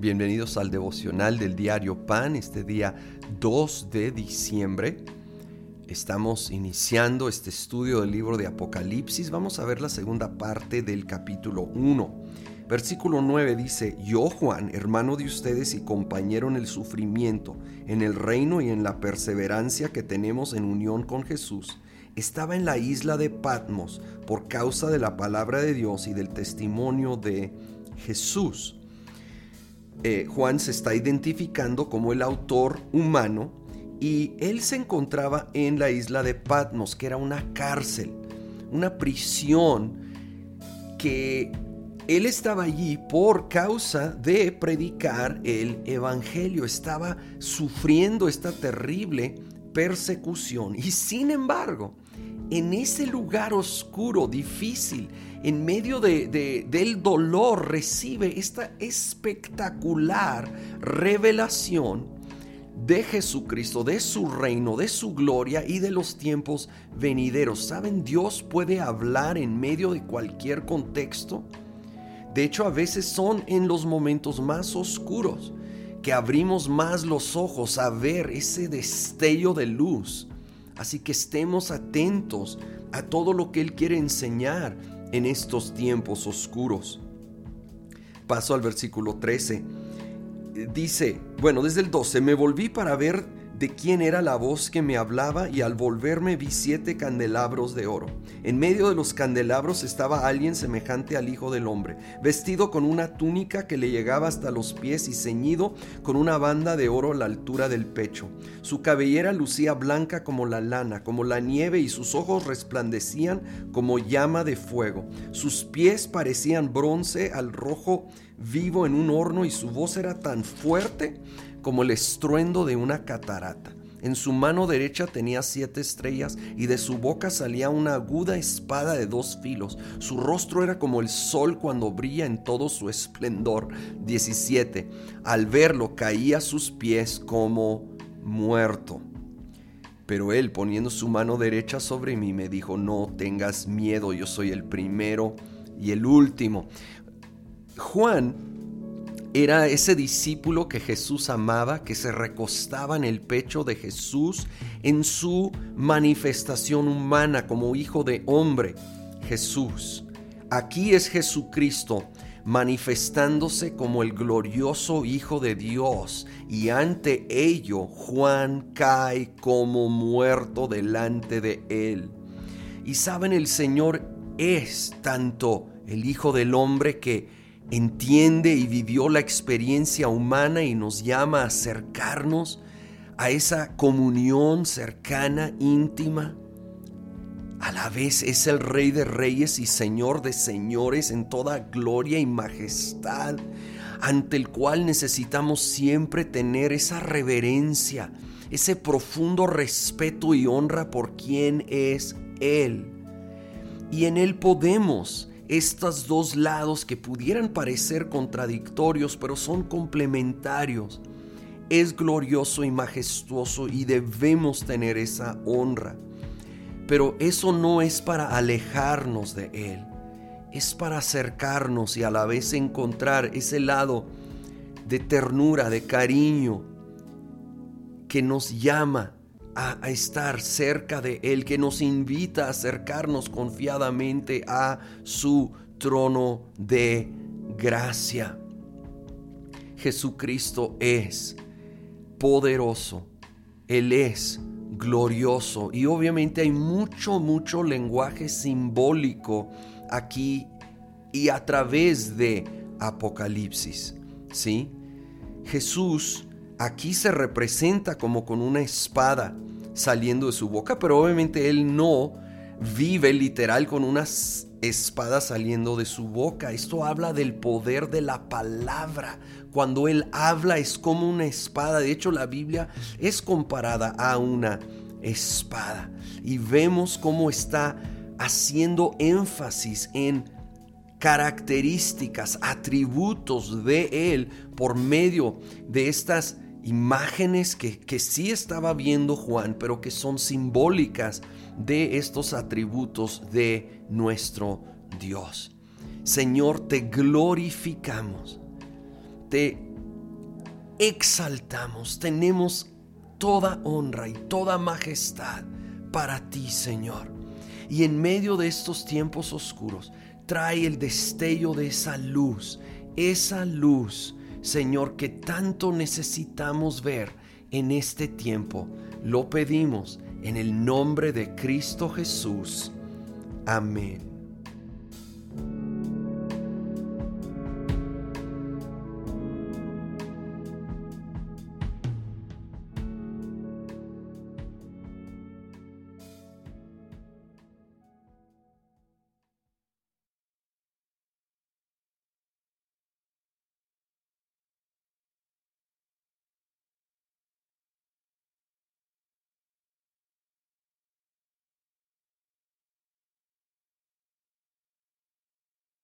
Bienvenidos al devocional del diario Pan, este día 2 de diciembre. Estamos iniciando este estudio del libro de Apocalipsis. Vamos a ver la segunda parte del capítulo 1. Versículo 9 dice, Yo Juan, hermano de ustedes y compañero en el sufrimiento, en el reino y en la perseverancia que tenemos en unión con Jesús, estaba en la isla de Patmos por causa de la palabra de Dios y del testimonio de Jesús. Eh, Juan se está identificando como el autor humano y él se encontraba en la isla de Patmos, que era una cárcel, una prisión que él estaba allí por causa de predicar el Evangelio, estaba sufriendo esta terrible persecución y sin embargo, en ese lugar oscuro, difícil, en medio de, del dolor, recibe esta espectacular revelación de Jesucristo, de su reino, de su gloria y de los tiempos venideros. ¿Saben? Dios puede hablar en medio de cualquier contexto. De hecho, a veces son en los momentos más oscuros que abrimos más los ojos a ver ese destello de luz Así que estemos atentos a todo lo que Él quiere enseñar en estos tiempos oscuros. Paso al versículo 13. Dice, bueno, desde el 12, me volví para ver de quién era la voz que me hablaba y al volverme vi siete candelabros de oro. En medio de los candelabros estaba alguien semejante al Hijo del Hombre, vestido con una túnica que le llegaba hasta los pies y ceñido con una banda de oro a la altura del pecho. Su cabellera lucía blanca como la lana, como la nieve y sus ojos resplandecían como llama de fuego. Sus pies parecían bronce al rojo vivo en un horno y su voz era tan fuerte como el estruendo de una catarata. En su mano derecha tenía siete estrellas y de su boca salía una aguda espada de dos filos. Su rostro era como el sol cuando brilla en todo su esplendor. 17. Al verlo caía a sus pies como muerto. Pero él poniendo su mano derecha sobre mí me dijo, no tengas miedo, yo soy el primero y el último. Juan era ese discípulo que Jesús amaba, que se recostaba en el pecho de Jesús en su manifestación humana como hijo de hombre, Jesús. Aquí es Jesucristo manifestándose como el glorioso Hijo de Dios y ante ello Juan cae como muerto delante de él. Y saben, el Señor es tanto el Hijo del Hombre que entiende y vivió la experiencia humana y nos llama a acercarnos a esa comunión cercana, íntima. A la vez es el Rey de Reyes y Señor de Señores en toda gloria y majestad, ante el cual necesitamos siempre tener esa reverencia, ese profundo respeto y honra por quien es Él. Y en Él podemos estos dos lados que pudieran parecer contradictorios, pero son complementarios. Es glorioso y majestuoso y debemos tener esa honra. Pero eso no es para alejarnos de Él, es para acercarnos y a la vez encontrar ese lado de ternura, de cariño, que nos llama a, estar cerca de Él, que nos invita a acercarnos confiadamente a su trono de gracia. Jesucristo es poderoso, Él es glorioso y obviamente hay mucho, mucho lenguaje simbólico aquí y a través de Apocalipsis, ¿sí? Jesús aquí se representa como con una espada saliendo de su boca, pero obviamente él no vive literal con una espada saliendo de su boca. Esto habla del poder de la palabra. Cuando él habla es como una espada. De hecho, la Biblia es comparada a una espada. Y vemos cómo está haciendo énfasis en características, atributos de él por medio de estas imágenes que, que sí estaba viendo Juan, pero que son simbólicas de estos atributos de nuestro Dios. Señor, te glorificamos, te exaltamos, tenemos toda honra y toda majestad para ti, Señor. Y en medio de estos tiempos oscuros, trae el destello de esa luz, esa luz, Señor, que tanto necesitamos ver en este tiempo. Lo pedimos en el nombre de Cristo Jesús. Amén.